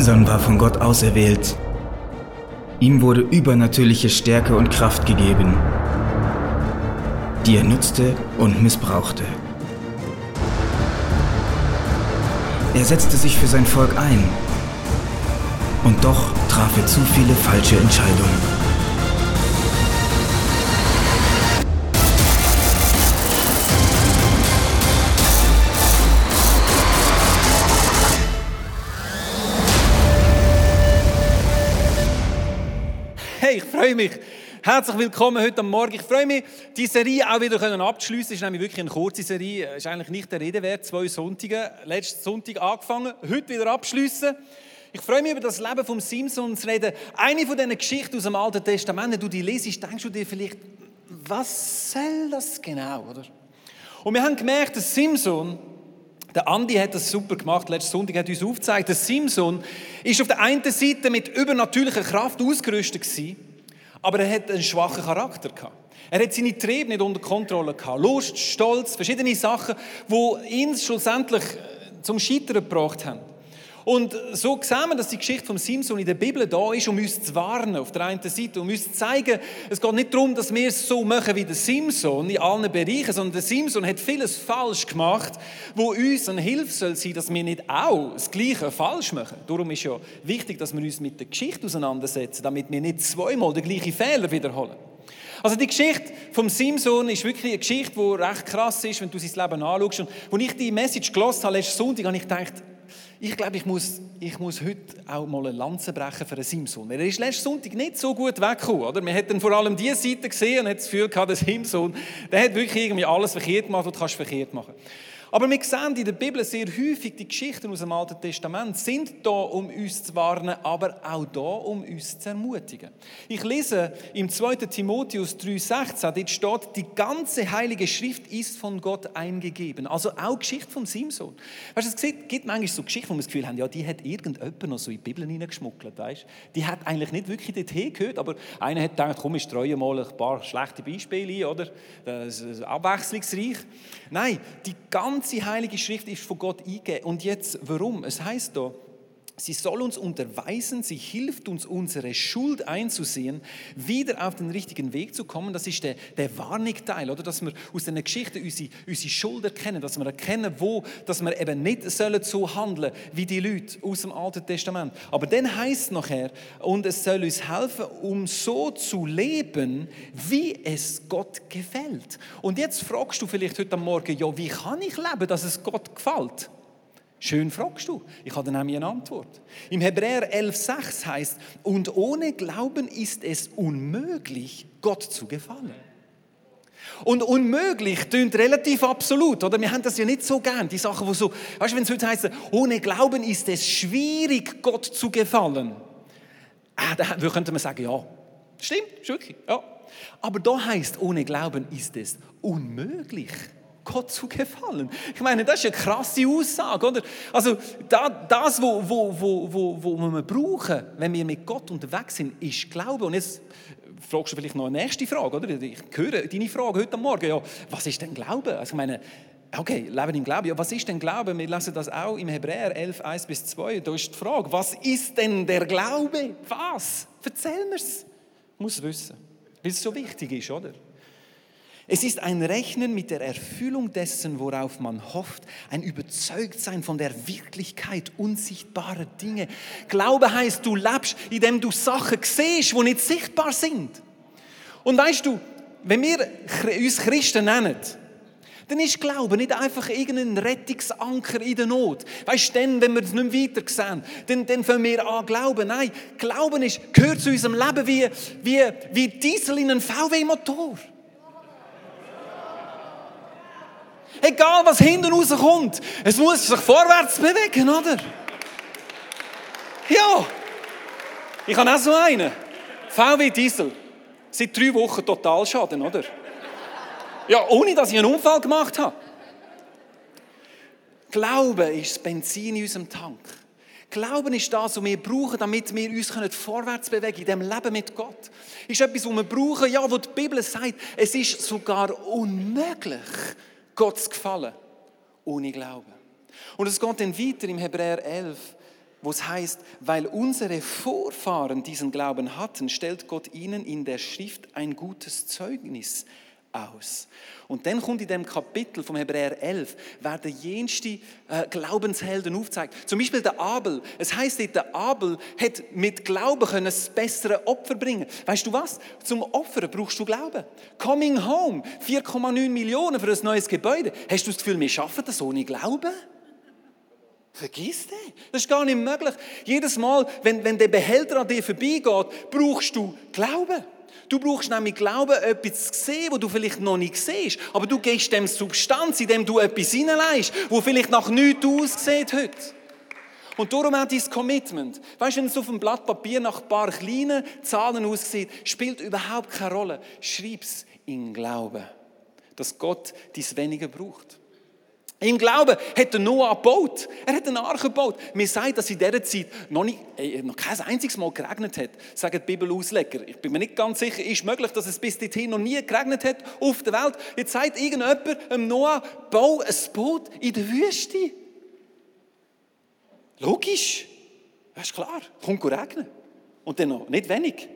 Simson war von Gott auserwählt. Ihm wurde übernatürliche Stärke und Kraft gegeben, die er nutzte und missbrauchte. Er setzte sich für sein Volk ein. Und doch traf er zu viele falsche Entscheidungen. Freue mich. Herzlich willkommen heute Morgen. Ich freue mich, die Serie auch wieder abzuschließen. Es ist nämlich wirklich eine kurze Serie. Es ist eigentlich nicht der Rede wert. Zwei Sonntage. Letzten Sonntag angefangen, heute wieder abschließen. Ich freue mich über das Leben von Simson zu reden. Eine von diesen Geschichten aus dem Alten Testament, wenn du die lesest, denkst du dir vielleicht, was soll das genau, oder? Und wir haben gemerkt, dass Simson, der Andi hat das super gemacht, letzten Sonntag hat uns aufgezeigt, dass Simson ist auf der einen Seite mit übernatürlicher Kraft ausgerüstet gewesen, aber er hat einen schwachen Charakter gehabt. Er hat seine Triebe nicht unter Kontrolle gehabt. Lust, Stolz, verschiedene Sachen, wo ihn schlussendlich äh, zum Scheitern gebracht haben. Und so sehen wir, dass die Geschichte von Simson in der Bibel da ist, um uns zu warnen auf der einen Seite, um uns zu zeigen, es geht nicht darum, dass wir es so machen wie der Simson in allen Bereichen, sondern der Simson hat vieles falsch gemacht, wo uns eine Hilfe soll sein, dass wir nicht auch das Gleiche falsch machen. Darum ist ja wichtig, dass wir uns mit der Geschichte auseinandersetzen, damit wir nicht zweimal den gleichen Fehler wiederholen. Also die Geschichte vom Simson ist wirklich eine Geschichte, die recht krass ist, wenn du sein Leben anschaust. Und als ich die Message gelesen habe, letzten Sonntag, habe ich gedacht, ich glaube, ich muss, ich muss heute auch mal eine Lanze brechen für einen Simson. Er ist letzten Sonntag nicht so gut weggekommen. Oder? Wir hätten vor allem diese Seite gesehen und hat das Gefühl gehabt, der Simson, der hat wirklich irgendwie alles verkehrt gemacht, was du kannst verkehrt machen kannst. Aber wir sehen in der Bibel sehr häufig, die Geschichten aus dem Alten Testament sind da, um uns zu warnen, aber auch da, um uns zu ermutigen. Ich lese im 2. Timotheus 3,16, dort steht, die ganze Heilige Schrift ist von Gott eingegeben. Also auch Geschichte vom Simson. Weißt du, es gibt manchmal so Geschichten, wo wir das Gefühl haben, ja, die hat irgendjemand noch so in die Bibel hineingeschmuggelt, weißt? Die hat eigentlich nicht wirklich dorthin gehört, aber einer hat gedacht, komm, ich streue mal ein paar schlechte Beispiele ein, oder? Das ist abwechslungsreich. Nein, die ganze Heilige Schrift ist von Gott eingegeben. Und jetzt, warum? Es heißt da, Sie soll uns unterweisen, sie hilft uns, unsere Schuld einzusehen, wieder auf den richtigen Weg zu kommen. Das ist der, der Warnigteil, oder? Dass wir aus einer Geschichte unsere, unsere Schuld erkennen, dass wir erkennen, wo, dass wir eben nicht sollen so handeln wie die Leute aus dem Alten Testament. Aber dann heißt nachher, und es soll uns helfen, um so zu leben, wie es Gott gefällt. Und jetzt fragst du vielleicht heute Morgen, ja, wie kann ich leben, dass es Gott gefällt? Schön fragst du. Ich habe nämlich eine Antwort. Im Hebräer 11,6 heißt, und ohne Glauben ist es unmöglich, Gott zu gefallen. Und unmöglich klingt relativ absolut, oder? Wir haben das ja nicht so gern, die Sachen, wo so, weißt du, wenn es heute heißt, ohne Glauben ist es schwierig, Gott zu gefallen. Ah, da könnte man sagen, ja, stimmt, ist wirklich, ja. Aber da heißt, ohne Glauben ist es unmöglich. Gott zu gefallen. Ich meine, das ist eine krasse Aussage, oder? Also das, wo, wo, wo, wo, wo wir brauchen, wenn wir mit Gott unterwegs sind, ist Glaube. Und jetzt fragst du vielleicht noch eine nächste Frage, oder? Ich höre deine Frage heute Morgen. Ja, was ist denn Glaube? Also ich meine, okay, Leben im Glauben. Ja, was ist denn Glaube? Wir lesen das auch im Hebräer 11, 1 bis 2. Da ist die Frage, was ist denn der Glaube? Was? Erzähl mir's. Muss wissen, weil es so wichtig ist, oder? Es ist ein Rechnen mit der Erfüllung dessen, worauf man hofft, ein Überzeugtsein von der Wirklichkeit unsichtbarer Dinge. Glaube heißt, du lebst, indem du Sachen siehst, die nicht sichtbar sind. Und weißt du, wenn wir uns Christen nennen, dann ist Glaube nicht einfach irgendein Rettungsanker in der Not. Weißt du, wenn wir es nicht weiter sehen, dann, dann fangen wir an glauben. Nein, Glauben ist, gehört zu unserem Leben wie, wie, wie Diesel in einen VW-Motor. Egal, was hinten rauskommt. Es muss sich vorwärts bewegen, oder? Ja. Ich habe auch so einen. VW Diesel. Seit drei Wochen Totalschaden, oder? Ja, ohne dass ich einen Unfall gemacht habe. Glauben ist das Benzin in unserem Tank. Glauben ist das, was wir brauchen, damit wir uns vorwärts bewegen können, in dem Leben mit Gott. Ist etwas, was wir brauchen, ja, wo die Bibel sagt, es ist sogar unmöglich, Gott zu gefallen, ohne Glauben. Und es geht dann weiter im Hebräer 11. wo es heißt, weil unsere Vorfahren diesen Glauben hatten, stellt Gott ihnen in der Schrift ein gutes Zeugnis aus. Und dann kommt in dem Kapitel vom Hebräer 11, werden jenste äh, Glaubenshelden aufgezeigt. Zum Beispiel der Abel. Es heißt dort, der Abel hat mit Glauben können das bessere Opfer bringen. Weißt du was? Zum Opfern brauchst du Glauben. Coming Home, 4,9 Millionen für ein neues Gebäude. Hast du das Gefühl, wir schaffen das ohne Glauben? Vergiss den. Das ist gar nicht möglich. Jedes Mal, wenn, wenn der Behälter an dir vorbeigeht, brauchst du Glauben. Du brauchst nämlich Glauben, etwas zu sehen, wo du vielleicht noch nicht siehst. Aber du gehst dem Substanz, indem du etwas hineinlegst, wo vielleicht nach nichts aussieht heute. Und darum auch dein Commitment. Weißt du, wenn es auf dem Blatt Papier nach ein paar kleinen Zahlen aussieht, spielt überhaupt keine Rolle. Schreib es in Glauben, dass Gott dies weniger braucht. Im Glauben hat der Noah gebaut. Er hat eine Arche gebaut. Mir sagt, dass in dieser Zeit noch, nicht, noch kein einziges Mal geregnet hat, sagen die Bibelausleger. Ich bin mir nicht ganz sicher, ist möglich, dass es bis dorthin noch nie geregnet hat auf der Welt. Jetzt sagt irgendjemand dem Noah, bau ein Boot in der Wüste. Logisch. Das ist klar. Kommt regnen. Und dann noch nicht wenig.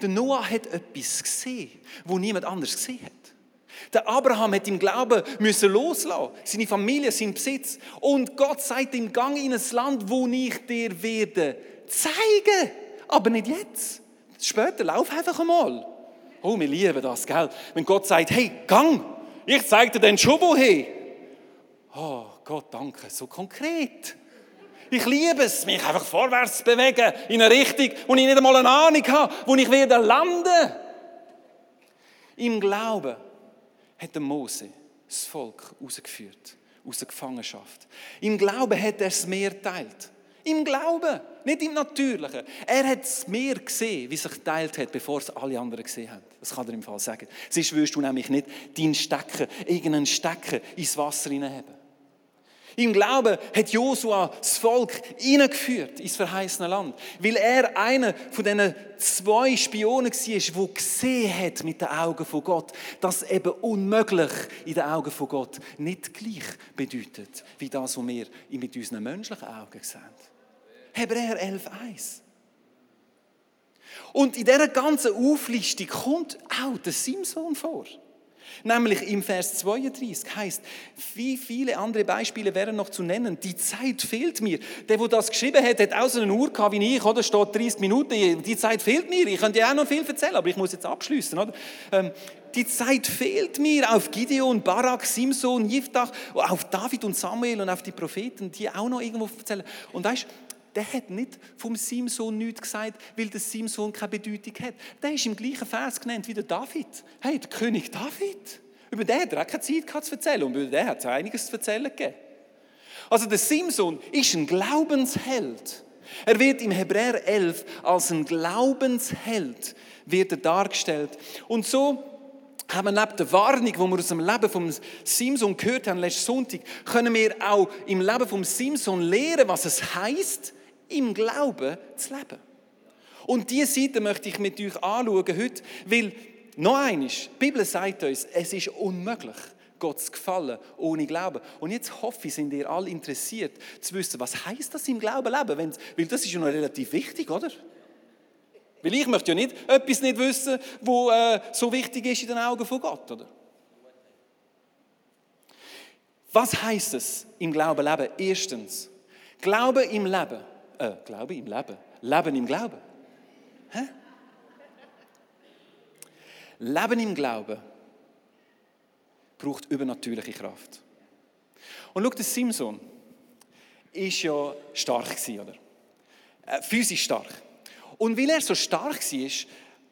Der Noah hat etwas gesehen, wo niemand anders gesehen hat. Der Abraham hat im Glauben müssen loslassen, seine Familie, sein Besitz. Und Gott sagt ihm, gang in ein Land, wo ich dir werde zeigen. Aber nicht jetzt. Später, lauf einfach einmal. Oh, wir lieben das, gell? Wenn Gott sagt, hey, gang, ich zeige dir den schon woher. Oh, Gott, danke, so konkret. Ich liebe es, mich einfach vorwärts zu bewegen, in eine Richtung, wo ich nicht einmal eine Ahnung habe, wo ich werde landen. Im Glauben hat Mose das Volk rausgeführt aus der Gefangenschaft. Im Glauben hat er das Meer geteilt. Im Glauben, nicht im Natürlichen. Er hat das Meer gesehen, wie sich geteilt hat, bevor es alle anderen gesehen haben. Das kann er im Fall sagen. Sonst wirst du nämlich nicht deinen Stecken, irgendeinen Stecken ins Wasser hineinheben. Im Glauben hat Josua das Volk hineingeführt ins verheißene Land, weil er einer von diesen zwei Spionen war, der gesehen hat mit den Augen von Gott, dass eben unmöglich in den Augen von Gott nicht gleich bedeutet, wie das, was wir mit unseren menschlichen Augen sehen. Hebräer 11,1. Und in dieser ganzen Auflistung kommt auch der Simson vor. Nämlich im Vers 32 heißt, wie viele andere Beispiele wären noch zu nennen. Die Zeit fehlt mir. Der, der das geschrieben hat, hat so eine Uhr gehabt wie ich, oder? Steht 30 Minuten. Die Zeit fehlt mir. Ich könnte ja auch noch viel erzählen, aber ich muss jetzt abschließen, oder? Ähm, die Zeit fehlt mir auf Gideon, Barak, Simson, Jiftach, auf David und Samuel und auf die Propheten, die auch noch irgendwo erzählen. Und weißt, der hat nicht vom Simson nichts gesagt, weil der Simson keine Bedeutung hat. Der ist im gleichen Vers genannt wie der David. Hey, der König David. Über den hat er auch keine Zeit gehabt zu erzählen und über den hat es einiges zu erzählen gegeben. Also der Simson ist ein Glaubensheld. Er wird im Hebräer 11 als ein Glaubensheld wird er dargestellt. Und so haben wir neben der Warnung, die wir aus dem Leben von Simson gehört haben letzten Sonntag, können wir auch im Leben von Simson lernen, was es heißt, im Glauben zu leben. Und diese Seite möchte ich mit euch anschauen heute, weil noch eines, die Bibel sagt uns, es ist unmöglich, Gott zu gefallen ohne Glauben. Und jetzt hoffe ich, sind ihr alle interessiert zu wissen, was heißt das im Glauben leben? Weil das ist ja noch relativ wichtig, oder? Weil ich möchte ja nicht etwas nicht wissen, wo äh, so wichtig ist in den Augen von Gott, oder? Was heißt es im Glauben leben? Erstens, Glaube im Leben. Äh, Glaube im Leben. Leben im Glauben. Hä? Leben im Glauben braucht übernatürliche Kraft. Und schau, der Simson war ja stark, oder? Äh, physisch stark. Und weil er so stark war,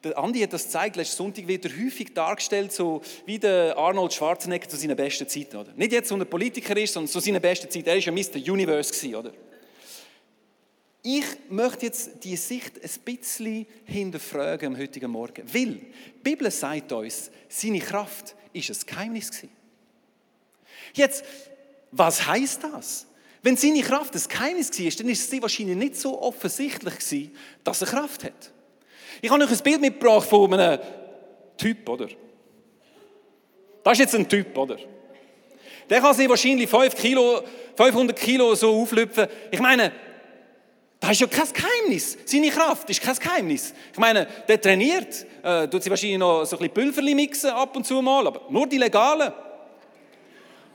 der Andi hat das gezeigt, letzten Sonntag wird er häufig dargestellt, so wie der Arnold Schwarzenegger zu seinen besten Zeiten. Oder? Nicht jetzt, wo er Politiker ist, sondern zu seinen besten Zeiten. Er war ja Mr. Universe. Oder? Ich möchte jetzt die Sicht ein bisschen hinterfragen am heutigen Morgen. Weil die Bibel sagt uns, seine Kraft ist ein Geheimnis gewesen. Jetzt, was heißt das? Wenn seine Kraft ein Geheimnis war, dann ist es wahrscheinlich nicht so offensichtlich gewesen, dass er Kraft hat. Ich habe euch ein Bild mitgebracht von einem Typ, oder? Das ist jetzt ein Typ, oder? Der kann sich wahrscheinlich 5 Kilo, 500 Kilo so auflüpfen. Ich meine, Das ist ja kein Geheimnis. Seine Kraft ist kein Geheimnis. Ich meine, der trainiert, äh, tut sie wahrscheinlich noch so ein bisschen Pülverli mixen ab und zu mal, aber nur die legalen.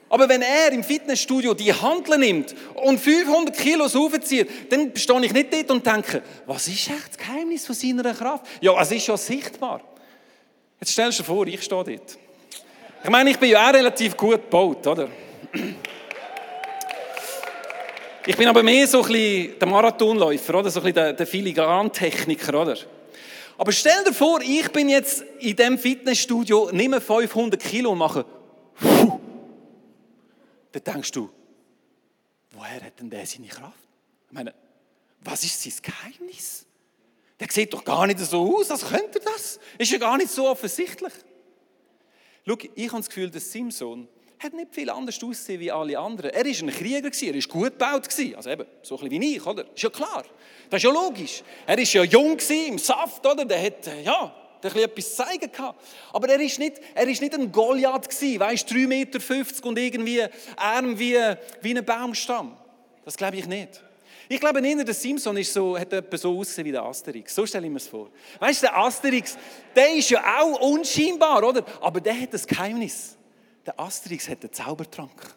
Aber wenn er im Fitnessstudio die Handeln nimmt und 500 Kilo aufzieht, dann stehe ich nicht dort und denke, was ist echt das Geheimnis von seiner Kraft? Ja, es ist ja sichtbar. Jetzt stellst du dir vor, ich stehe dort. Ich meine, ich bin ja auch relativ gut gebaut, oder? Ich bin aber mehr so ein bisschen der Marathonläufer, oder? So ein bisschen der, der Filigran-Techniker, oder? Aber stell dir vor, ich bin jetzt in diesem Fitnessstudio, nehme 500 Kilo und mache Puh. Dann denkst du, woher hat denn der seine Kraft? Ich meine, was ist sein Geheimnis? Der sieht doch gar nicht so aus, als könnte er das. Ist ja gar nicht so offensichtlich. Schau, ich habe das Gefühl, dass Simson hat nicht viel anders ausgesehen wie alle anderen. Er war ein Krieger, er war gut gebaut. Also eben, so ein bisschen wie ich, oder? Ist ja klar. Das ist ja logisch. Er war ja jung, im Saft, oder? Der hat, äh, ja, der hat etwas zeigen gehabt. Aber er ist nicht, nicht ein Goliath gewesen, weißt, 3,50 Meter und irgendwie arm wie, wie ein Baumstamm. Das glaube ich nicht. Ich glaube, eher der Simpson ist so, hat etwa so ausgesehen wie der Asterix. So stelle ich mir es vor. Weißt du, der Asterix, der ist ja auch unscheinbar, oder? Aber der hat das Geheimnis. Der Asterix hat den Zaubertrank.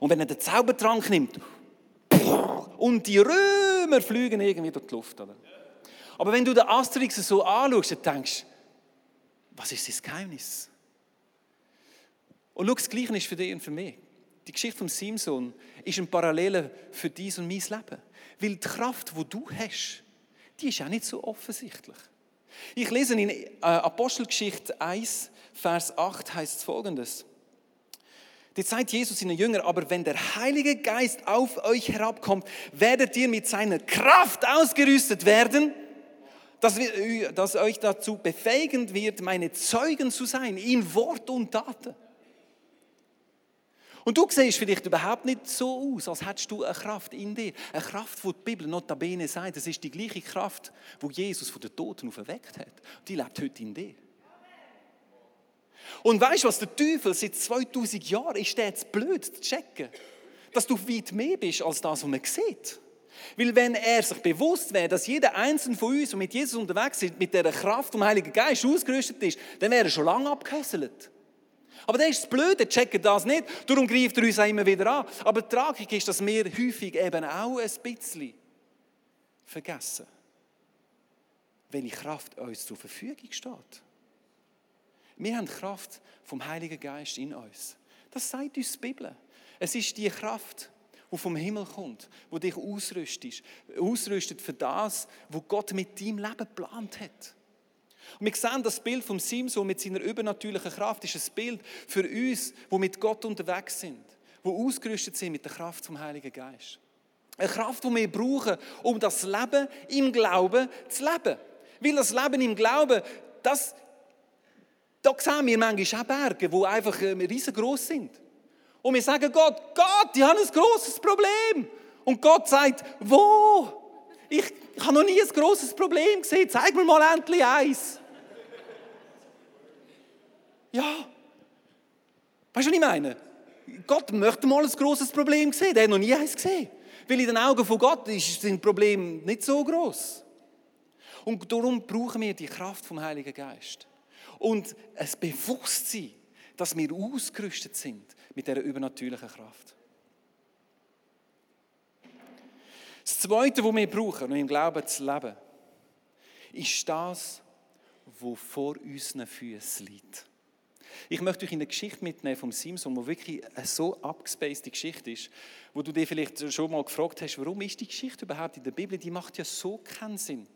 Und wenn er den Zaubertrank nimmt, und die Römer fliegen irgendwie durch die Luft, oder? Aber wenn du den Asterix so anschaust, dann denkst du, was ist das Geheimnis? Und schau, das Gleiche ist für dich und für mich. Die Geschichte von Simson ist ein Parallele für dies und mein Leben. Weil die Kraft, die du hast, die ist auch nicht so offensichtlich. Ich lese in äh, Apostelgeschichte 1, Vers 8 heißt es folgendes. Die Zeit Jesus in den Jünger, aber wenn der Heilige Geist auf euch herabkommt, werdet ihr mit seiner Kraft ausgerüstet werden, dass, wir, dass euch dazu befähigen wird, meine Zeugen zu sein, in Wort und Taten. Und du siehst vielleicht überhaupt nicht so aus, als hättest du eine Kraft in dir. Eine Kraft, die die Bibel notabene sagt, das ist die gleiche Kraft, die Jesus von den Toten auferweckt hat. Die lebt heute in dir. Und weißt du was, der Teufel seit 2000 Jahren ist der jetzt blöd zu checken, dass du weit mehr bist als das, was man sieht. Weil wenn er sich bewusst wäre, dass jeder Einzelne von uns, der mit Jesus unterwegs ist, mit der Kraft vom Heiligen Geist ausgerüstet ist, dann wäre er schon lange abgehässelt. Aber das ist das Blöde, checken das nicht. Darum greift er uns auch immer wieder an. Aber die Tragik ist, dass wir häufig eben auch ein bisschen vergessen, welche Kraft uns zur Verfügung steht. Wir haben die Kraft vom Heiligen Geist in uns. Das sagt uns die Bibel. Es ist die Kraft, die vom Himmel kommt, wo dich ausrüstet, ausrüstet für das, was Gott mit deinem Leben geplant hat. Und wir sehen das Bild vom Simson mit seiner übernatürlichen Kraft ist ein Bild für uns, wo mit Gott unterwegs sind, wo ausgerüstet sind mit der Kraft vom Heiligen Geist. Eine Kraft, die wir brauchen, um das Leben im Glauben zu leben. Weil das Leben im Glauben, das, da sehen wir manchmal auch Berge, die einfach ähm, riesengroß sind. Und wir sagen Gott, Gott, ich habe ein großes Problem. Und Gott sagt, wo? Ich, habe noch nie ein großes Problem gesehen. Zeig mir mal endlich eins. Ja. Weißt du, was ich meine? Gott möchte mal ein großes Problem sehen. Der hat noch nie eins gesehen. Weil in den Augen von Gott ist sein Problem nicht so groß. Und darum brauchen wir die Kraft vom Heiligen Geist. Und ein Bewusstsein, dass wir ausgerüstet sind mit dieser übernatürlichen Kraft. Das Zweite, was wir brauchen, um im Glauben zu leben, ist das, was vor unseren Füßen liegt. Ich möchte euch in eine Geschichte mitnehmen vom Simson, wo wirklich eine so abgespacede Geschichte ist, wo du dir vielleicht schon mal gefragt hast, warum ist die Geschichte überhaupt in der Bibel? Die macht ja so keinen Sinn.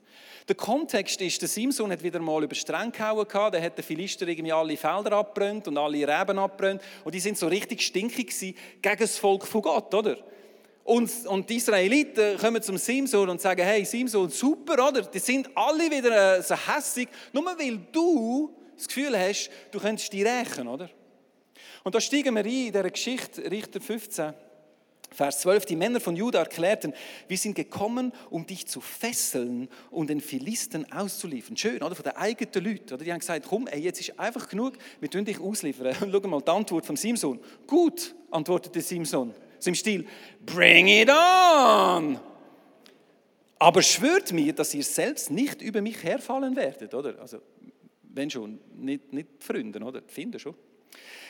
Der Kontext ist, der Simson hat wieder mal über Streng gehauen, der hat den Philister irgendwie alle Felder abbrennt und alle Reben abbrennt und die sind so richtig stinkig gewesen gegen das Volk von Gott, oder? Und, und die Israeliten kommen zum Simson und sagen, hey Simson, super, oder? Die sind alle wieder äh, so hässig, nur weil du das Gefühl hast, du könntest die rächen, oder? Und da steigen wir ein in dieser Geschichte, Richter 15, Vers 12, die Männer von Juda erklärten, wir sind gekommen, um dich zu fesseln und den Philisten auszuliefern. Schön, oder? Von den eigenen Leuten. Oder? Die haben gesagt, komm, ey, jetzt ist einfach genug, wir tun dich ausliefern. Und schau mal die Antwort von Simson. Gut, antwortete Simson. So im Stil, bring it on! Aber schwört mir, dass ihr selbst nicht über mich herfallen werdet, oder? Also, wenn schon, nicht, nicht Freunde, oder? Finden schon.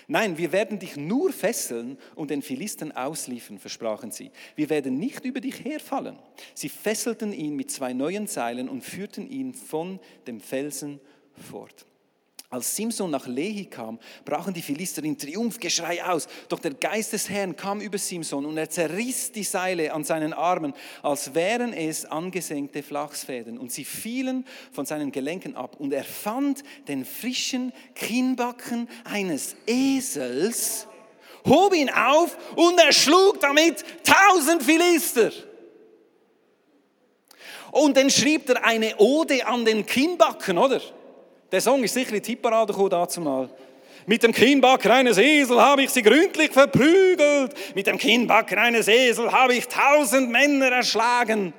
Nein, wir werden dich nur fesseln und den Philisten ausliefern, versprachen sie. Wir werden nicht über dich herfallen. Sie fesselten ihn mit zwei neuen Seilen und führten ihn von dem Felsen fort. Als Simson nach Lehi kam, brachen die Philister in Triumphgeschrei aus. Doch der Geist des Herrn kam über Simson und er zerriss die Seile an seinen Armen, als wären es angesenkte Flachsfäden. Und sie fielen von seinen Gelenken ab. Und er fand den frischen Kinnbacken eines Esels, hob ihn auf und erschlug damit tausend Philister. Und dann schrieb er eine Ode an den Kinnbacken, oder? Der Song ist sicher in die Hitparade gekommen dazu mal. Mit dem Kinnbacken eines Esel habe ich sie gründlich verprügelt. Mit dem Kinnbacken eines Esel habe ich tausend Männer erschlagen.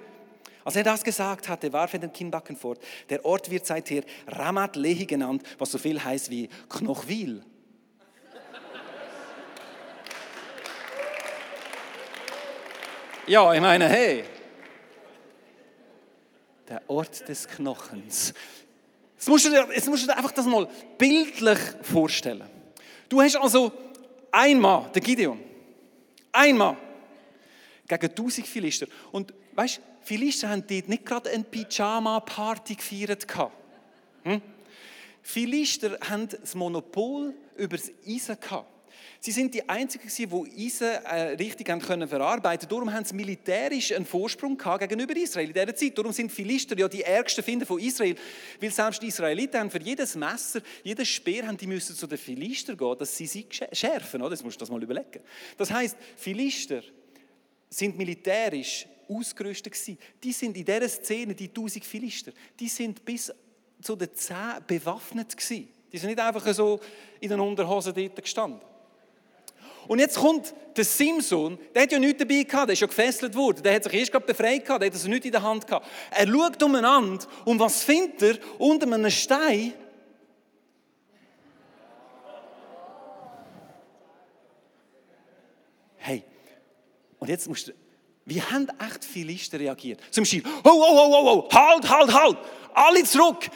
Als er das gesagt hatte, warf er den Kinnbacken fort. Der Ort wird seither Ramat Lehi genannt, was so viel heißt wie Knochwil. Ja, ich meine, hey, der Ort des Knochens. Jetzt musst, du dir, jetzt musst du dir einfach das mal bildlich vorstellen. Du hast also einmal, der Gideon, einmal gegen 1000 Philister. Und weißt du, Philister haben dort nicht gerade eine Pyjama-Party gefeiert. Hm? Philister haben das Monopol über das Eisen gehabt. Sie sind die Einzigen, die Eisen äh, richtig haben können verarbeiten Darum haben sie militärisch einen Vorsprung gegenüber Israel in dieser Zeit. Darum sind Philister ja die ärgsten Finder von Israel. Weil selbst die Israeliten haben für jedes Messer, jedes Speer haben die müssen zu den Philister gehen, dass sie sie schärfen. Das musst du das mal überlegen. Das heißt, Philister sind militärisch ausgerüstet gewesen. Die sind in dieser Szene, die 1000 Philister, die sind bis zu den Zehen bewaffnet gewesen. Die sind nicht einfach so in den Unterhosen dort gestanden. Und jetzt kommt der Simson, der hat ja nichts dabei gehabt, der ist ja gefesselt worden, der hat sich erst gerade befreit gehabt, der hat also nichts in der Hand gehabt. Er schaut umeinander und was findet er unter einem Stein? Hey, und jetzt musst du, wie haben echt Philister reagiert? Zum Beispiel, oh, oh, oh, oh, oh, halt, halt, halt, alle zurück.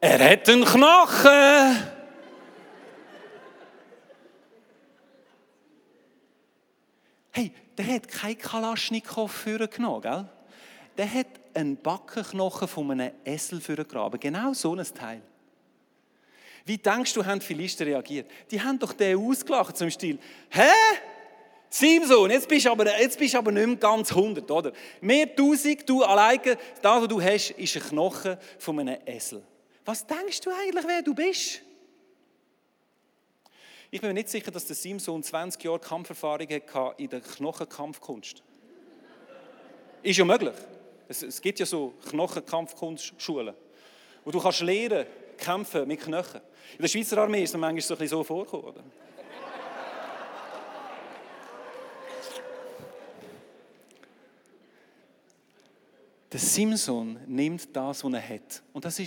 Er hat einen Knochen. Hey, der hat keinen Kalaschnikow genommen, gell? Der hat einen Backenknochen von einem Essel gegraben. Genau so ein Teil. Wie denkst du, haben die Philister reagiert? Die haben doch den ausgelacht zum Stil. Hä? Simson, jetzt bist du aber, jetzt bist aber nicht mehr ganz 100, oder? Mehr tausend, du alleine, das, was du hast, ist ein Knochen von einem Esel. Was denkst du eigentlich, wer du bist? Ich bin mir nicht sicher, dass der Simson 20 Jahre Kampferfahrung hatte in der Knochenkampfkunst. Ist ja möglich. Es, es gibt ja so Knochenkampfkunstschulen, wo du kannst lernen, kämpfen mit Knochen. In der Schweizer Armee ist es manchmal so, ein bisschen so vorgekommen. Oder? Der Simson nimmt das, was er hat. Und das war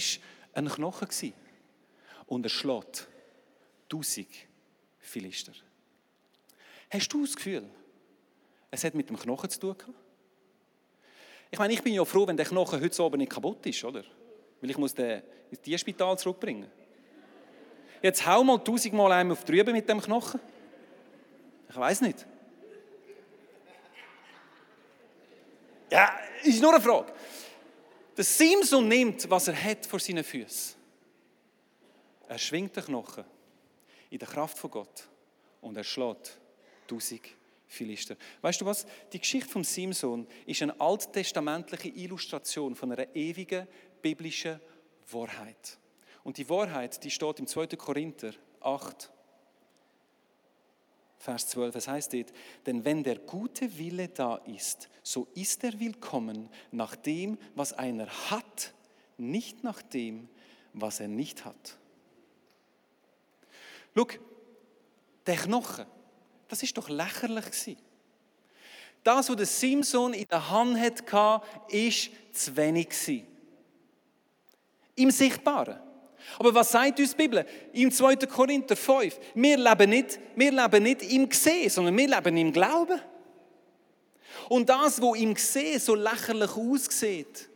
ein Knochen. Und er schlägt tausend Philister. Hast du das Gefühl, es hat mit dem Knochen zu tun? Ich meine, ich bin ja froh, wenn der Knochen heute oben nicht kaputt ist, oder? Weil ich muss den ins Tierspital zurückbringen. Jetzt hau mal tausendmal einem auf drüben mit dem Knochen. Ich weiß nicht. Ja, ist nur eine Frage. Der Simson nimmt, was er hat vor seinen Füßen. Er schwingt den Knochen in der Kraft von Gott und er schlägt tausend Philister. Weißt du was? Die Geschichte vom Simson ist eine alttestamentliche Illustration von einer ewigen biblischen Wahrheit. Und die Wahrheit, die steht im 2. Korinther 8, Vers 12. Es heißt dort, denn wenn der gute Wille da ist, so ist er willkommen nach dem, was einer hat, nicht nach dem, was er nicht hat. Schau, der Knochen, das ist doch lächerlich gewesen. Das, was der Simson in der Hand hatte, war zu wenig. Im Sichtbaren. Aber was sagt uns die Bibel? Im 2. Korinther 5. Wir leben nicht, wir leben nicht im Gesehen, sondern wir leben im Glauben. Und das, wo ihm gesehen so lächerlich aussieht,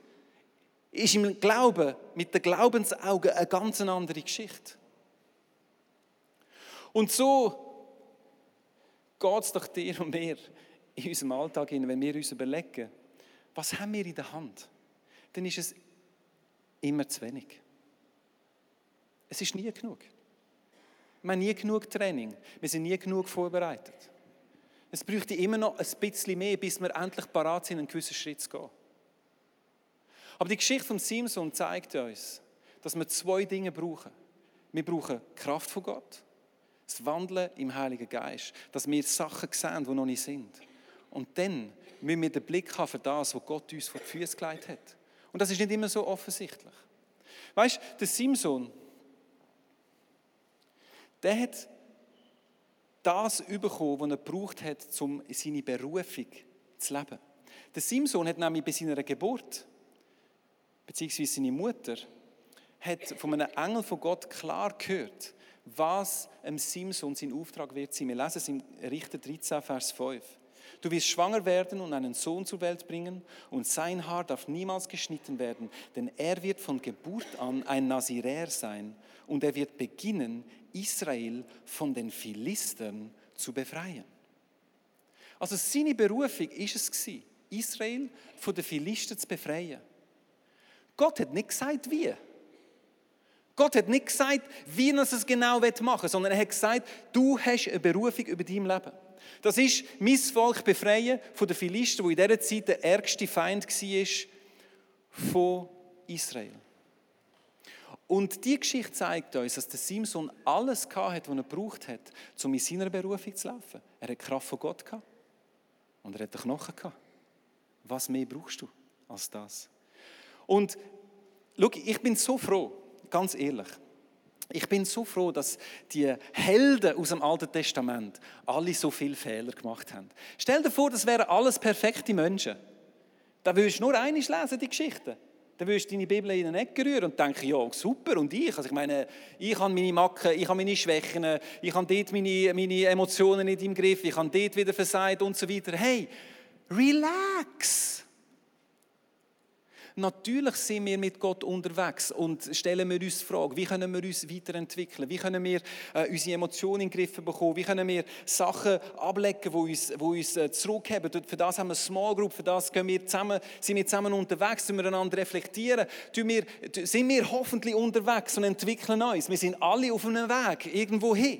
ist im Glauben, mit den Glaubensaugen eine ganz andere Geschichte. Und so geht es doch dir und mir in unserem Alltag hin, wenn wir uns überlegen, was haben wir in der Hand, dann ist es immer zu wenig. Es ist nie genug. Wir haben nie genug Training. Wir sind nie genug vorbereitet. Es bräuchte immer noch ein bisschen mehr, bis wir endlich parat sind, einen gewissen Schritt zu gehen. Aber die Geschichte von Simson zeigt uns, dass wir zwei Dinge brauchen. Wir brauchen Kraft von Gott, das Wandeln im Heiligen Geist, dass wir Sachen sehen, die noch nicht sind. Und dann müssen wir den Blick haben für das, was Gott uns vor die Füße gelegt hat. Und das ist nicht immer so offensichtlich. Weißt du, der Simson, der hat das bekommen, was er gebraucht hat, um seine Berufung zu leben. Der Simson hat nämlich bei seiner Geburt, beziehungsweise seine Mutter, hat von einem Engel von Gott klar gehört, was dem Simson sein Auftrag wird sein. Wir lesen es im Richter 13, Vers 5. Du wirst schwanger werden und einen Sohn zur Welt bringen, und sein Haar darf niemals geschnitten werden, denn er wird von Geburt an ein Naziräer sein, und er wird beginnen, Israel von den Philistern zu befreien. Also seine Berufung ist es gewesen, Israel von den Philistern zu befreien. Gott hat nicht gesagt, wie. Gott hat nicht gesagt, wie er es genau machen will, sondern er hat gesagt, du hast eine Berufung über dein Leben. Das ist mein Volk befreien von den Philistern, wo in dieser Zeit der ärgste Feind war von Israel. Und die Geschichte zeigt uns, dass der Simson alles hatte, was er gebraucht hat, um in seiner Berufung zu laufen. Er hat Kraft von Gott gehabt und er hat Knochen gehabt. Was mehr brauchst du als das? Und schau, ich bin so froh, ganz ehrlich. Ich bin so froh, dass die Helden aus dem Alten Testament alle so viele Fehler gemacht haben. Stell dir vor, das wären alles perfekte Menschen. Da würdest du nur eines lesen, die Geschichten. Dann würdest du deine Bibel in den Eck rühren und denken, ja, super, und ich? Also ich meine, ich habe meine Macken, ich habe meine Schwächen, ich habe dort meine, meine Emotionen nicht im Griff, ich habe dort wieder versagt und so weiter. Hey, relax! Natürlich sind wir mit Gott unterwegs und stellen wir uns die Frage, wie können wir uns weiterentwickeln? Wie können wir äh, unsere Emotionen in den Griff bekommen? Wie können wir Sachen ablegen, die uns, die uns äh, zurückheben? Für das haben wir eine Small Group, für das wir zusammen, sind wir zusammen unterwegs, tun wir einander reflektieren, wir, sind wir hoffentlich unterwegs und entwickeln uns. Wir sind alle auf einem Weg, irgendwo hin.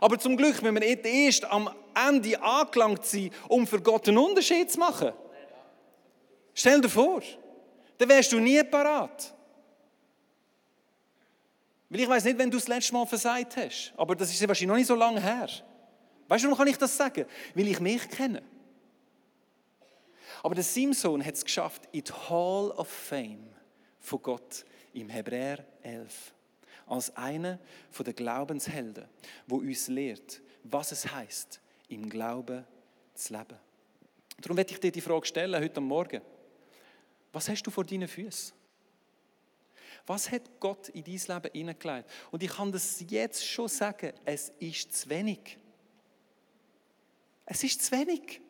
Aber zum Glück müssen wir nicht erst am Ende angelangt sein, um für Gott einen Unterschied zu machen. Stell dir vor dann wärst du nie parat. Weil ich weiß nicht, wenn du das letzte Mal versagt hast, aber das ist wahrscheinlich noch nicht so lange her. Weißt du, warum kann ich das sagen? Weil ich mich kenne. Aber der Simson hat es geschafft in die Hall of Fame von Gott im Hebräer 11 als einer der Glaubenshelden, wo uns lehrt, was es heißt, im Glauben zu leben. Darum werde ich dir die Frage stellen heute Morgen. Was hast du vor deinen Füßen? Was hat Gott in dein Leben hineingelegt? Und ich kann das jetzt schon sagen, es ist zu wenig. Es ist zu wenig.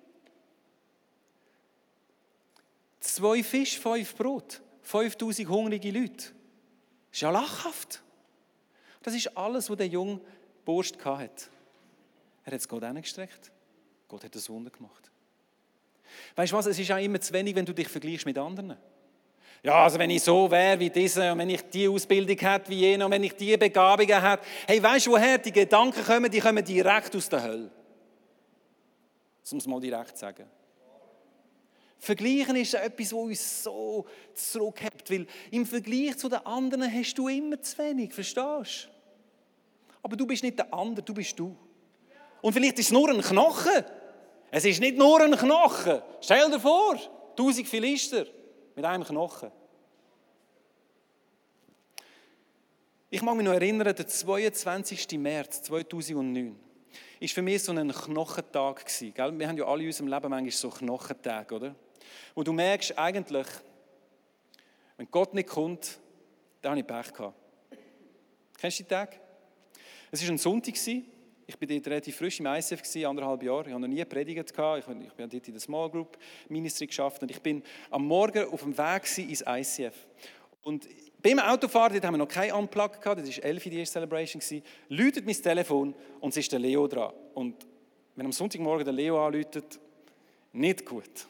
Zwei Fisch, fünf Brot, 5000 hungrige Leute. Das ist ja lachhaft. Das ist alles, was der junge Bursch hatte. Er hat es Gott hingestreckt. Gott hat das Wunder gemacht. Weißt du was, es ist auch immer zu wenig, wenn du dich vergleichst mit anderen. Ja, also wenn ich so wäre wie dieser und wenn ich die Ausbildung hätte wie jener und wenn ich die Begabungen hätte. Hey, weißt du, woher die Gedanken kommen? Die kommen direkt aus der Hölle. Um es mal direkt sagen. Vergleichen ist etwas, was uns so zurückhält, weil im Vergleich zu den anderen hast du immer zu wenig, verstehst du? Aber du bist nicht der andere, du bist du. Und vielleicht ist es nur ein Knochen. Es ist nicht nur ein Knochen. Stell dir vor, tausend Philister mit einem Knochen. Ich mag mich noch erinnern, der 22. März 2009 war für mich so ein Knochentag. Wir haben ja alle in unserem Leben manchmal so Knochentage, oder? Wo du merkst, eigentlich, wenn Gott nicht kommt, dann habe ich Pech gehabt. Kennst du die Tage? Es war ein Sonntag, Ich war dort relativ frisch im ICF, gewesen, anderthalb Jahre. Ich habe noch nie. Gehabt. Ich, ich bin dort in der Small Group Ministry geschafft und ich bin am Morgen auf dem Weg ins ICF. Und beim Autofahren, dort haben wir noch kein Unplug gehabt, das war 11 die erste Celebration, läutet mein Telefon und es ist der Leo dran. Und wenn am Sonntagmorgen der Leo anläutet, nicht gut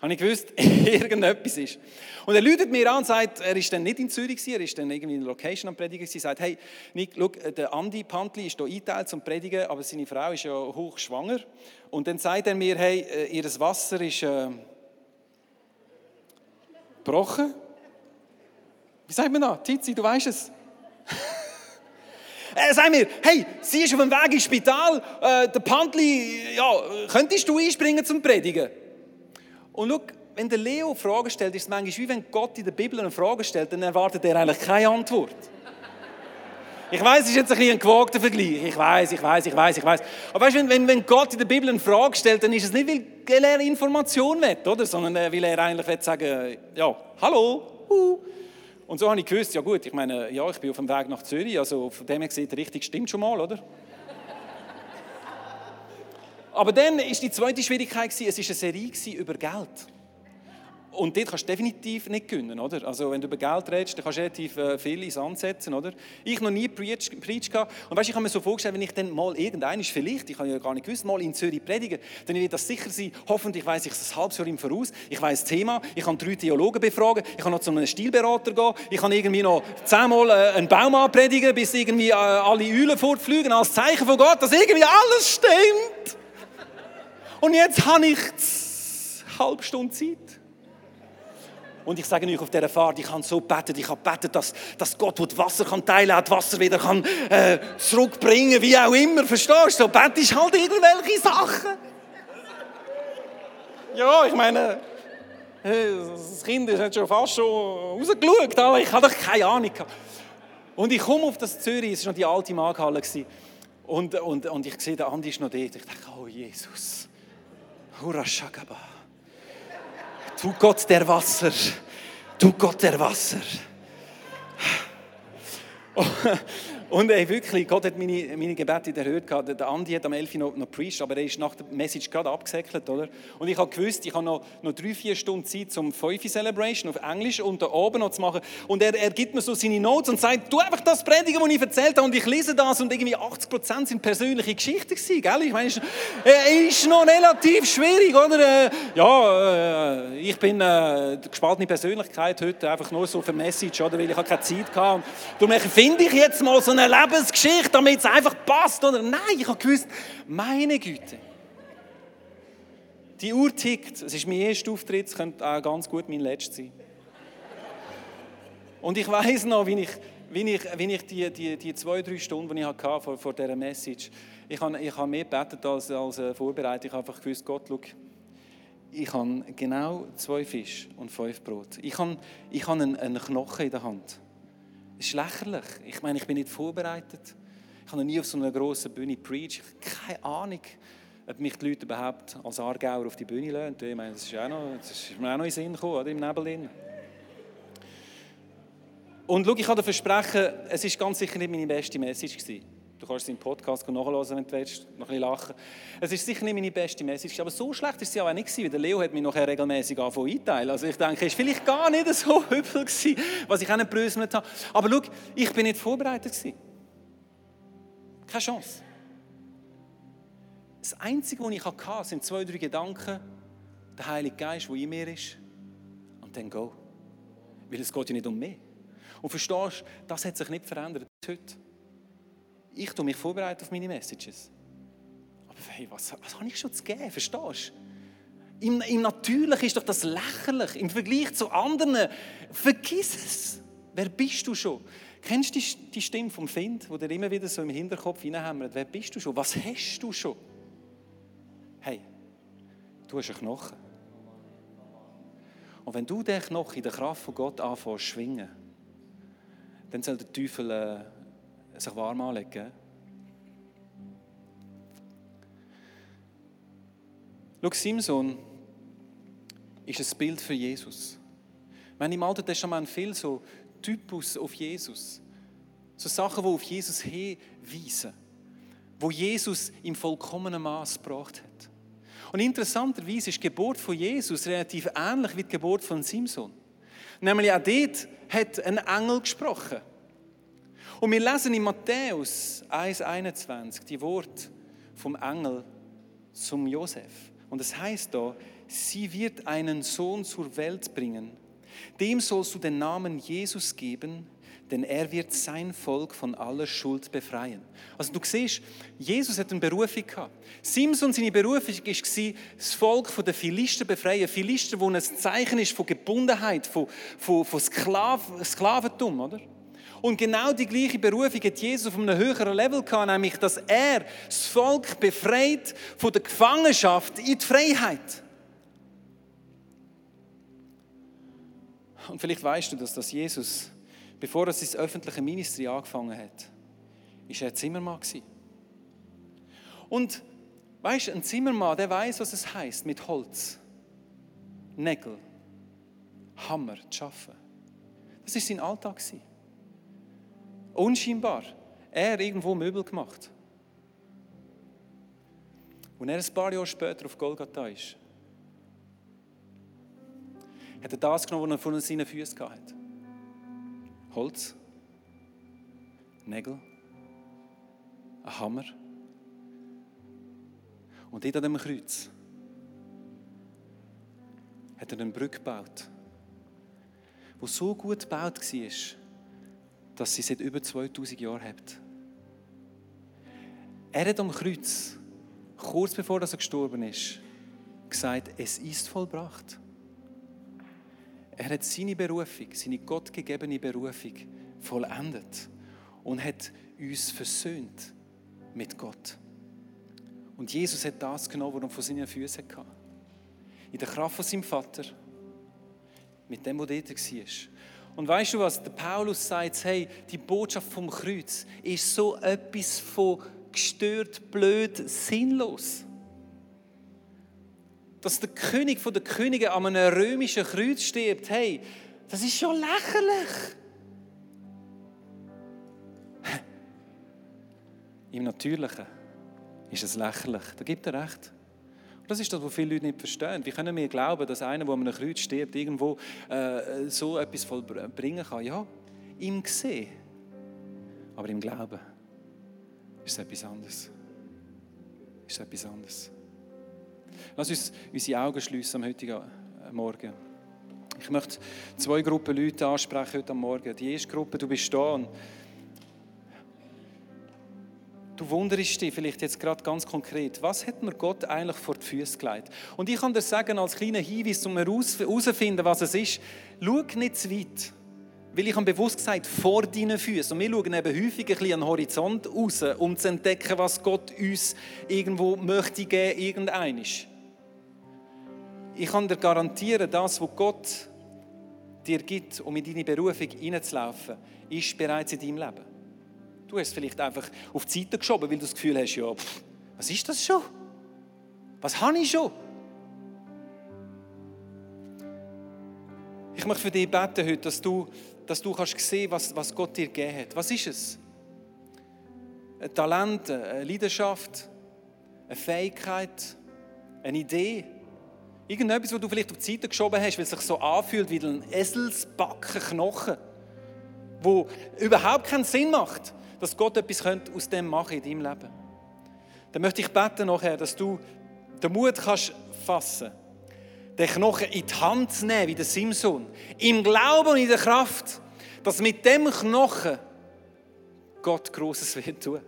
habe ich gewusst, irgendetwas ist. Und er läutet mir an sagt, er ist dann nicht in Zürich, er ist dann irgendwie in der Location am Predigen, er sagt, hey, Nick, schau, der Andi Pantli ist hier eingeteilt zum Predigen, aber seine Frau ist ja hochschwanger. Und dann sagt er mir, hey, äh, ihr Wasser ist äh, gebrochen. Wie sagt man das? Tizi, du weißt es. Er sagt mir, hey, sie ist auf dem Weg ins Spital, äh, der Pantli, ja, könntest du einspringen zum Predigen? Und schau, wenn der Leo Fragen stellt, ist es manchmal wie wenn Gott in der Bibel eine Frage stellt, dann erwartet er eigentlich keine Antwort. Ich weiß, es ist jetzt ein, ein gewagter Vergleich. Ich weiß, ich weiß, ich weiß, ich weiß. Aber weißt du, wenn, wenn Gott in der Bibel eine Frage stellt, dann ist es nicht, weil er Information will, oder? Sondern äh, weil er eigentlich will sagen, ja, hallo, uh. Und so habe ich gewusst, ja gut, ich meine, ja, ich bin auf dem Weg nach Zürich, also von dem her gesehen, richtig stimmt schon mal, oder? Aber dann ist die zweite Schwierigkeit, es war eine Serie über Geld. Und dort kannst du definitiv nicht gewinnen, oder? Also wenn du über Geld redest, dann kannst du relativ äh, viel ins Ansetzen, oder? Ich noch nie preached gehabt. Und weißt, ich habe mir so vorgestellt, wenn ich dann mal irgendein vielleicht, ich habe ja gar nicht gewusst, mal in Zürich predigen, dann wird das sicher sein. Hoffentlich weiß ich es ein halbes Jahr im Voraus. Ich weiß das Thema, ich kann drei Theologen befragen, ich kann noch zu einem Stilberater gehen, ich kann irgendwie noch zehnmal äh, einen Baum anpredigen, bis irgendwie äh, alle Eulen fortfliegen, als Zeichen von Gott, dass irgendwie alles stimmt. Und jetzt habe ich eine halbe Stunde Zeit. Und ich sage euch auf dieser Fahrt, ich habe so betet, ich habe betet, dass, dass Gott das Wasser kann teilen kann, das Wasser wieder kann, äh, zurückbringen wie auch immer. Verstehst du? So betest halt irgendwelche Sachen. Ja, ich meine, das Kind ist schon fast schon rausgeschaut, aber ich habe doch keine Ahnung. Und ich komme auf das Zürich, es war noch die alte Markhalle. Und, und, und ich sehe, der Andi ist noch dort. Ich denke, oh Jesus. Hurashagaba. Du Gott der Wasser, du Gott der Wasser. Und ey, wirklich, Gott hat meine, meine Gebete erhört. Der Andi hat am 11. noch, noch preached, aber er ist nach der Message gerade abgesäckelt, oder? Und ich habe gewusst, ich habe noch, noch drei, vier Stunden Zeit zum 5 Celebration auf Englisch und da oben noch zu machen. Und er, er gibt mir so seine Notes und sagt, du einfach das predigen, was ich erzählt habe und ich lese das und irgendwie 80 Prozent sind persönliche Geschichten gewesen, gell? Ich meine, ist, äh, ist noch relativ schwierig, oder? Äh, ja, äh, ich bin äh, gespaltene Persönlichkeit heute, einfach nur so für Message, oder? Weil ich habe keine Zeit hatte. Darum finde ich jetzt mal so eine Lebensgeschichte, damit es einfach passt. Oder? Nein, ich habe gewusst, meine Güte. Die Uhr tickt. Es ist mein erster Auftritt, es könnte auch ganz gut mein letzter sein. Und ich weiß noch, wie ich, wie ich, wie ich die, die, die zwei, drei Stunden, die ich hatte vor, vor dieser Message, ich habe, ich habe mehr gebetet als, als äh, vorbereitet. Ich habe einfach gewusst, Gott, schau, ich habe genau zwei Fische und fünf Brot. Ich habe, ich habe einen, einen Knochen in der Hand. Das ist lächerlich. Ich meine, ich bin nicht vorbereitet. Ich habe noch nie auf so einer grossen Bühne preached. Ich habe keine Ahnung, ob mich die Leute überhaupt als Aargauer auf die Bühne lassen. Ich meine, das ist, auch noch, das ist mir auch noch in den Sinn gekommen, oder, im Nebel. Und schau, ich kann dir versprechen, es war ganz sicher nicht meine beste Message. Gewesen. Du kannst im Podcast nachhören, wenn du willst, noch ein bisschen lachen. Es ist sicher nicht meine beste Message, aber so schlecht ist sie auch nicht gewesen, weil Leo hat mich nachher regelmäßig angefangen einteilen. Also ich denke, es war vielleicht gar nicht so übel gewesen, was ich auch nicht bröselt habe. Aber schau, ich bin nicht vorbereitet gewesen. Keine Chance. Das Einzige, was ich hatte, sind zwei, drei Gedanken, der Heilige Geist, der in mir ist, und dann go. Weil es geht ja nicht um mich. Und verstehst du, das hat sich nicht verändert heute ich tue mich vorbereiten auf meine Messages. Aber hey, was, was habe ich schon zu geben? Verstehst du? Im, Im Natürlichen ist doch das lächerlich. Im Vergleich zu anderen, vergiss es. Wer bist du schon? Kennst du die, die Stimme vom Find, wo der immer wieder so im Hinterkopf hineinhämmert? Wer bist du schon? Was hast du schon? Hey, du hast einen Knochen. Und wenn du den Knochen in der Kraft von Gott anfängst zu schwingen, dann soll der Teufel äh, sich warm anlegen. Schau, Simson ist ein Bild für Jesus. Wir haben im Alten Testament viel so Typus auf Jesus. So Sachen, die auf Jesus hinweisen. wo Jesus im vollkommenen Maß gebracht hat. Und interessanterweise ist die Geburt von Jesus relativ ähnlich wie die Geburt von Simson. Nämlich auch dort hat ein Engel gesprochen. Und wir lesen in Matthäus 1,21 die Worte vom Engel zum Josef. Und es heißt da, sie wird einen Sohn zur Welt bringen. Dem sollst du den Namen Jesus geben, denn er wird sein Volk von aller Schuld befreien. Also du siehst, Jesus hat eine Berufung gehabt. Simson, seine Berufung war, das Volk der Philister befreien. Philister, wo ein Zeichen ist von Gebundenheit, von, von, von Sklaven, Sklaventum, oder? Und genau die gleiche Berufung hat Jesus auf einem höheren Level gehabt, nämlich, dass er das Volk befreit von der Gefangenschaft in die Freiheit. Und vielleicht weißt du, dass das Jesus bevor er sein öffentliches Ministry angefangen hat, war er Zimmermann. Und weißt du, ein Zimmermann, der weiß, was es heißt, mit Holz, Nägel, Hammer zu arbeiten. Das war sein Alltag. Unscheinbar. Er irgendwo Möbel gemacht. Und er ein paar Jahre später auf Golgatha ist, hat er das genommen, was er von seinen Füßen hatte. Holz, Nägel, ein Hammer. Und dort dem Kreuz hat er eine Brücke gebaut, die so gut gebaut war, dass sie seit über 2000 Jahren hat. Er hat am Kreuz, kurz bevor er gestorben ist, gesagt, es ist vollbracht. Er hat seine Berufung, seine gottgegebene Berufung vollendet und hat uns versöhnt mit Gott. Und Jesus hat das genommen, was er von seinen Füßen hatte. In der Kraft von seinem Vater, mit dem, was dort war. Und weißt du was? Der Paulus sagt, hey, die Botschaft vom Kreuz ist so etwas von gestört, blöd, sinnlos dass der König von der Könige an einem römischen Kreuz stirbt, hey, das ist schon lächerlich. Im Natürlichen ist es lächerlich. Da gibt er recht. Das ist das, was viele Leute nicht verstehen. Wie können wir glauben, dass einer, der an einem Kreuz stirbt, irgendwo äh, so etwas vollbringen kann? Ja, im Gesehen. Aber im Glauben ist es etwas anderes. Ist es etwas anderes. Lass uns unsere Augen schließen am heutigen äh, Morgen. Ich möchte zwei Gruppen Leute ansprechen heute Morgen. Die erste Gruppe, du bist da und du wunderst dich vielleicht jetzt gerade ganz konkret, was hat mir Gott eigentlich vor die Füße gelegt? Und ich kann dir sagen, als kleiner Hinweis, um herauszufinden, was es ist, schau nicht zu weit. Weil ich habe bewusst gesagt, vor deinen Füßen. Und wir schauen eben häufig ein bisschen an den Horizont raus, um zu entdecken, was Gott uns irgendwo möchte geben, irgendeinisch. Ich kann dir garantieren, das, was Gott dir gibt, um in deine Berufung hineinzulaufen, ist bereits in deinem Leben. Du hast es vielleicht einfach auf die Seite geschoben, weil du das Gefühl hast, ja, pff, was ist das schon? Was habe ich schon? Ich möchte für dich beten heute, dass du dass du kannst sehen was, was Gott dir gegeben hat. Was ist es? Ein Talent, eine Leidenschaft, eine Fähigkeit, eine Idee. Irgendetwas, was du vielleicht auf die Seite geschoben hast, weil es sich so anfühlt wie ein Eselsbacken Knochen, wo überhaupt keinen Sinn macht, dass Gott etwas aus dem machen in deinem Leben. Dann möchte ich beten nachher, dass du den Mut kannst fassen den Knochen in die Hand zu nehmen, wie der Simson. Im Glauben und in der Kraft, dass mit dem Knochen Gott Großes wird tun.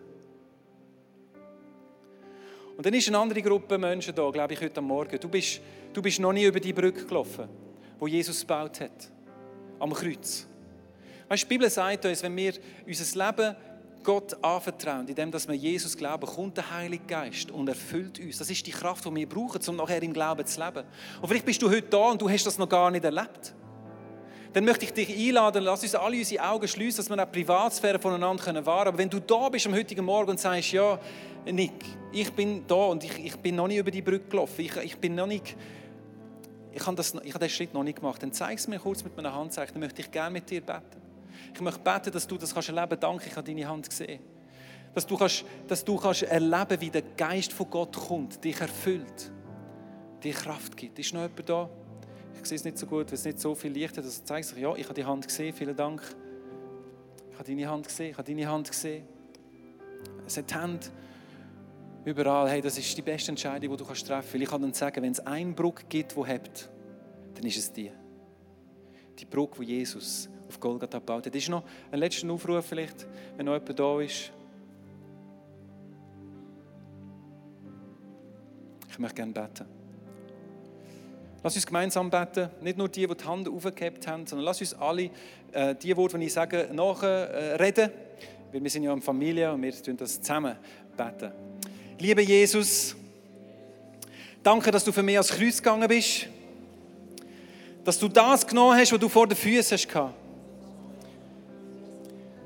Und dann ist eine andere Gruppe Menschen da, glaube ich, heute Morgen. Du bist, du bist noch nie über die Brücke gelaufen, wo Jesus gebaut hat. Am Kreuz. Weißt, die Bibel sagt uns, wenn wir unser Leben Gott anvertrauen, indem wir Jesus glauben, kommt der Heilige Geist und erfüllt uns. Das ist die Kraft, die wir brauchen, um nachher im Glauben zu leben. Und vielleicht bist du heute da und du hast das noch gar nicht erlebt. Dann möchte ich dich einladen, lass uns alle unsere Augen schließen, dass wir auch Privatsphäre voneinander wahren können. Aber wenn du da bist am heutigen Morgen und sagst, ja, Nick, ich bin da und ich, ich bin noch nicht über die Brücke gelaufen, ich, ich bin noch nicht, ich habe, das, ich habe den Schritt noch nicht gemacht, dann zeig es mir kurz mit meiner Handzeichen, dann möchte ich gerne mit dir beten. Ich möchte beten, dass du das kannst erleben kannst. Danke, ich habe deine Hand gesehen. Dass du, kannst, dass du kannst erleben wie der Geist von Gott kommt, dich erfüllt, dir Kraft gibt. Ist noch jemand da? Ich sehe es nicht so gut, weil es nicht so viel Licht hat. Also zeigt sich, ja, ich habe die Hand gesehen, vielen Dank. Ich habe deine Hand gesehen, ich habe deine Hand gesehen. Es hat Hände überall. Hey, das ist die beste Entscheidung, die du kannst treffen kannst. Weil ich kann dann sagen, wenn es einen Bruck gibt, der hebt, dann ist es die. Die Brücke, die Jesus auf Golgatha gebaut hat. Ist noch ein letzter Aufruf vielleicht, wenn noch jemand da ist. Ich möchte gerne beten. Lass uns gemeinsam beten. Nicht nur die, die die Hand aufgehebt haben, sondern lass uns alle äh, die Worte, die ich sage, nachreden. Äh, weil wir sind ja eine Familie und wir tun das zusammen beten. Lieber Jesus, danke, dass du für mich ans Kreuz gegangen bist. Dass du das genommen hast, was du vor den Füßen hast.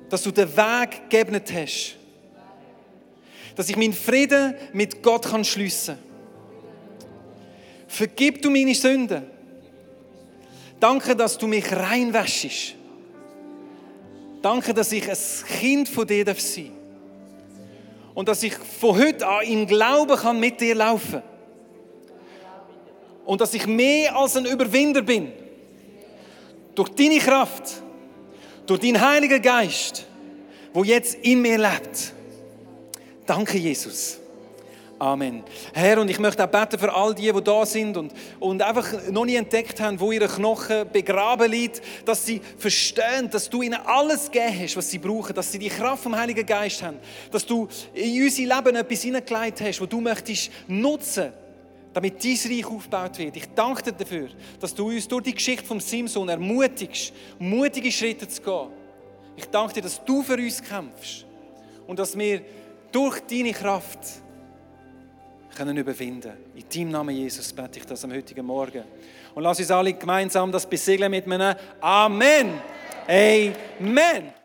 Dass du den Weg geebnet hast. Dass ich meinen Frieden mit Gott kann schliessen kann. Vergib du meine Sünden. Danke, dass du mich reinwäschst. Danke, dass ich ein Kind von dir sein darf. Und dass ich von heute an im Glauben kann mit dir laufen Und dass ich mehr als ein Überwinder bin. Durch deine Kraft, durch deinen Heiligen Geist, wo jetzt in mir lebt. Danke, Jesus. Amen. Herr, und ich möchte auch beten für all die, die da sind und, und einfach noch nie entdeckt haben, wo ihre Knochen begraben liegt, dass sie verstehen, dass du ihnen alles gegeben hast, was sie brauchen, dass sie die Kraft vom Heiligen Geist haben, dass du in unser Leben etwas hineingelegt hast, wo du möchtest nutzen, damit dein Reich aufgebaut wird. Ich danke dir dafür, dass du uns durch die Geschichte vom Simson ermutigst, mutige Schritte zu gehen. Ich danke dir, dass du für uns kämpfst und dass wir durch deine Kraft können überwinden. In deinem Namen, Jesus, bete ich das am heutigen Morgen. Und lass uns alle gemeinsam das besiegeln mit einem Amen. Amen.